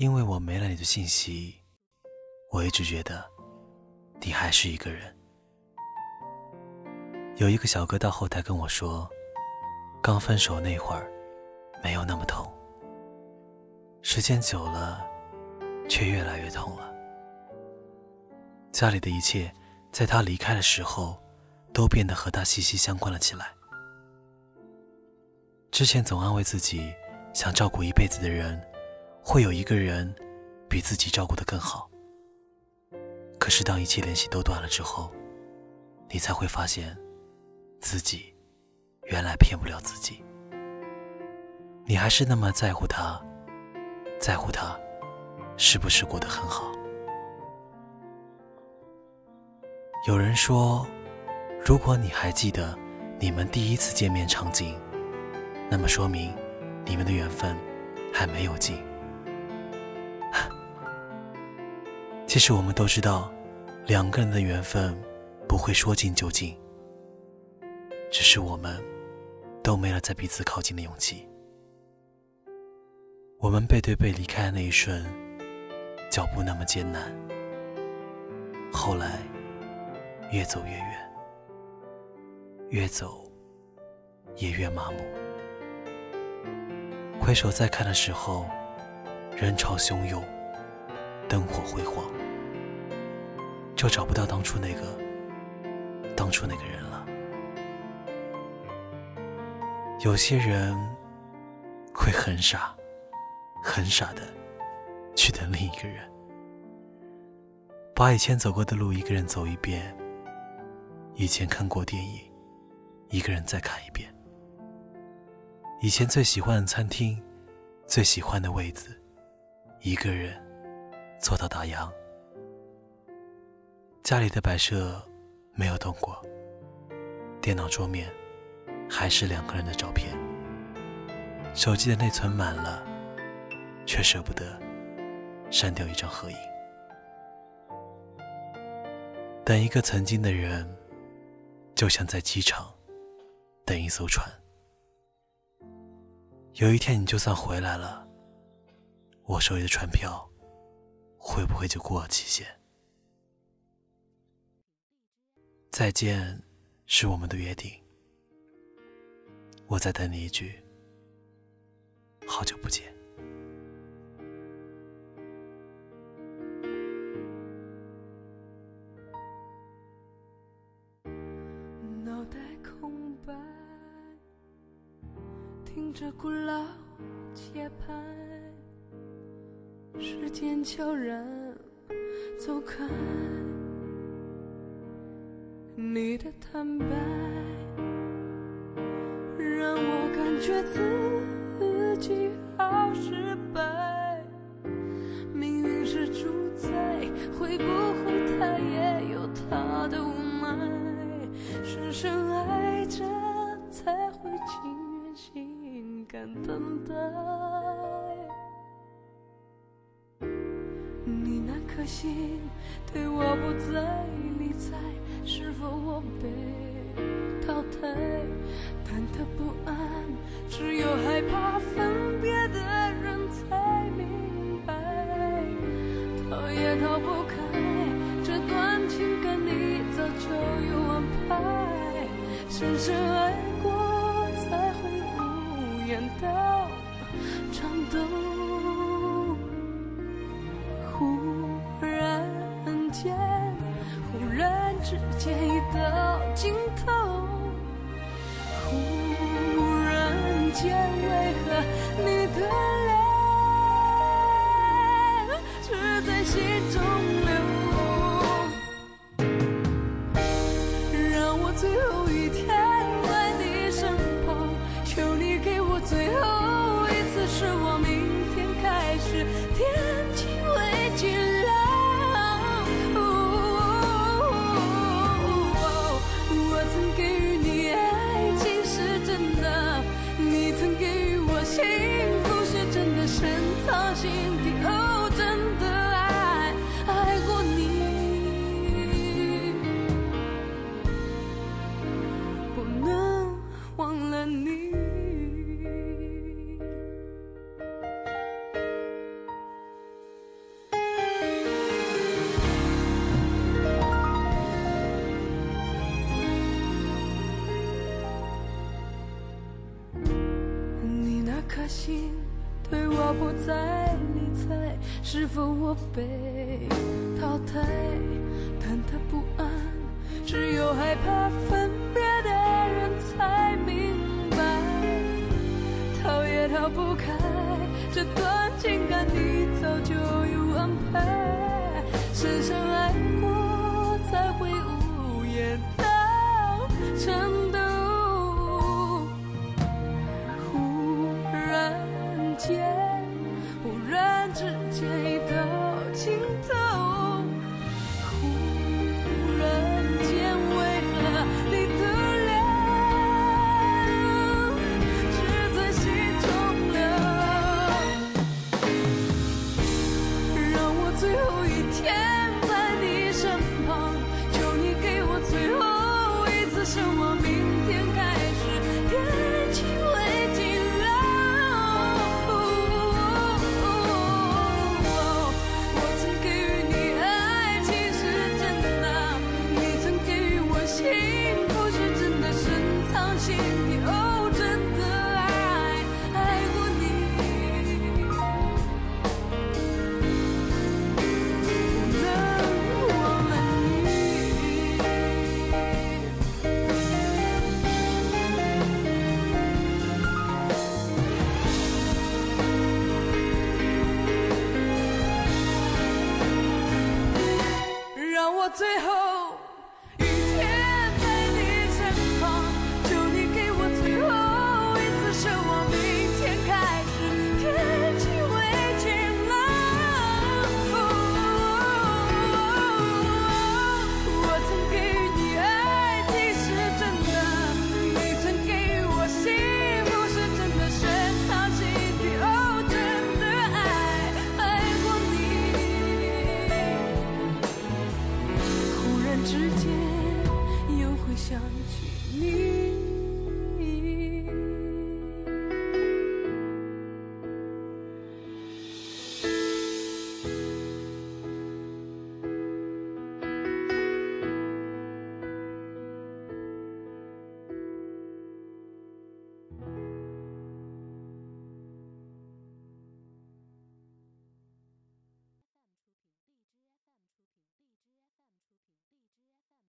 因为我没了你的信息，我一直觉得你还是一个人。有一个小哥到后台跟我说，刚分手那会儿没有那么痛，时间久了却越来越痛了。家里的一切在他离开的时候都变得和他息息相关了起来。之前总安慰自己，想照顾一辈子的人。会有一个人比自己照顾的更好。可是当一切联系都断了之后，你才会发现，自己原来骗不了自己。你还是那么在乎他，在乎他是不是过得很好。有人说，如果你还记得你们第一次见面场景，那么说明你们的缘分还没有尽。其实我们都知道，两个人的缘分不会说尽就尽，只是我们都没了再彼此靠近的勇气。我们背对背离开的那一瞬，脚步那么艰难，后来越走越远，越走也越麻木。回首再看的时候，人潮汹涌，灯火辉煌。就找不到当初那个，当初那个人了。有些人会很傻，很傻的去等另一个人，把以前走过的路一个人走一遍，以前看过电影，一个人再看一遍，以前最喜欢的餐厅，最喜欢的位子，一个人做到打烊。家里的摆设没有动过，电脑桌面还是两个人的照片，手机的内存满了，却舍不得删掉一张合影。等一个曾经的人，就像在机场等一艘船。有一天你就算回来了，我手里的船票会不会就过期限？再见，是我们的约定。我在等你一句“好久不见”。脑袋空白，听着古老节拍，时间悄然走开。你的坦白让我感觉自己好失败。命运是主宰，会不会他也有他的无奈？深深爱着才会情愿心甘等待。颗心对我不再理睬。是否我被淘汰？忐忑不安，只有害怕分别的人才明白。逃也逃不开这段情感，你早就有安排。深深爱过，才会无言到颤抖。世界已到尽头，颗心对我不再理睬是否我被淘汰忐忑不安只有害怕分奢望明天开始天气会晴朗我曾给予你爱情是真的你曾给予我幸福是真的深藏心最后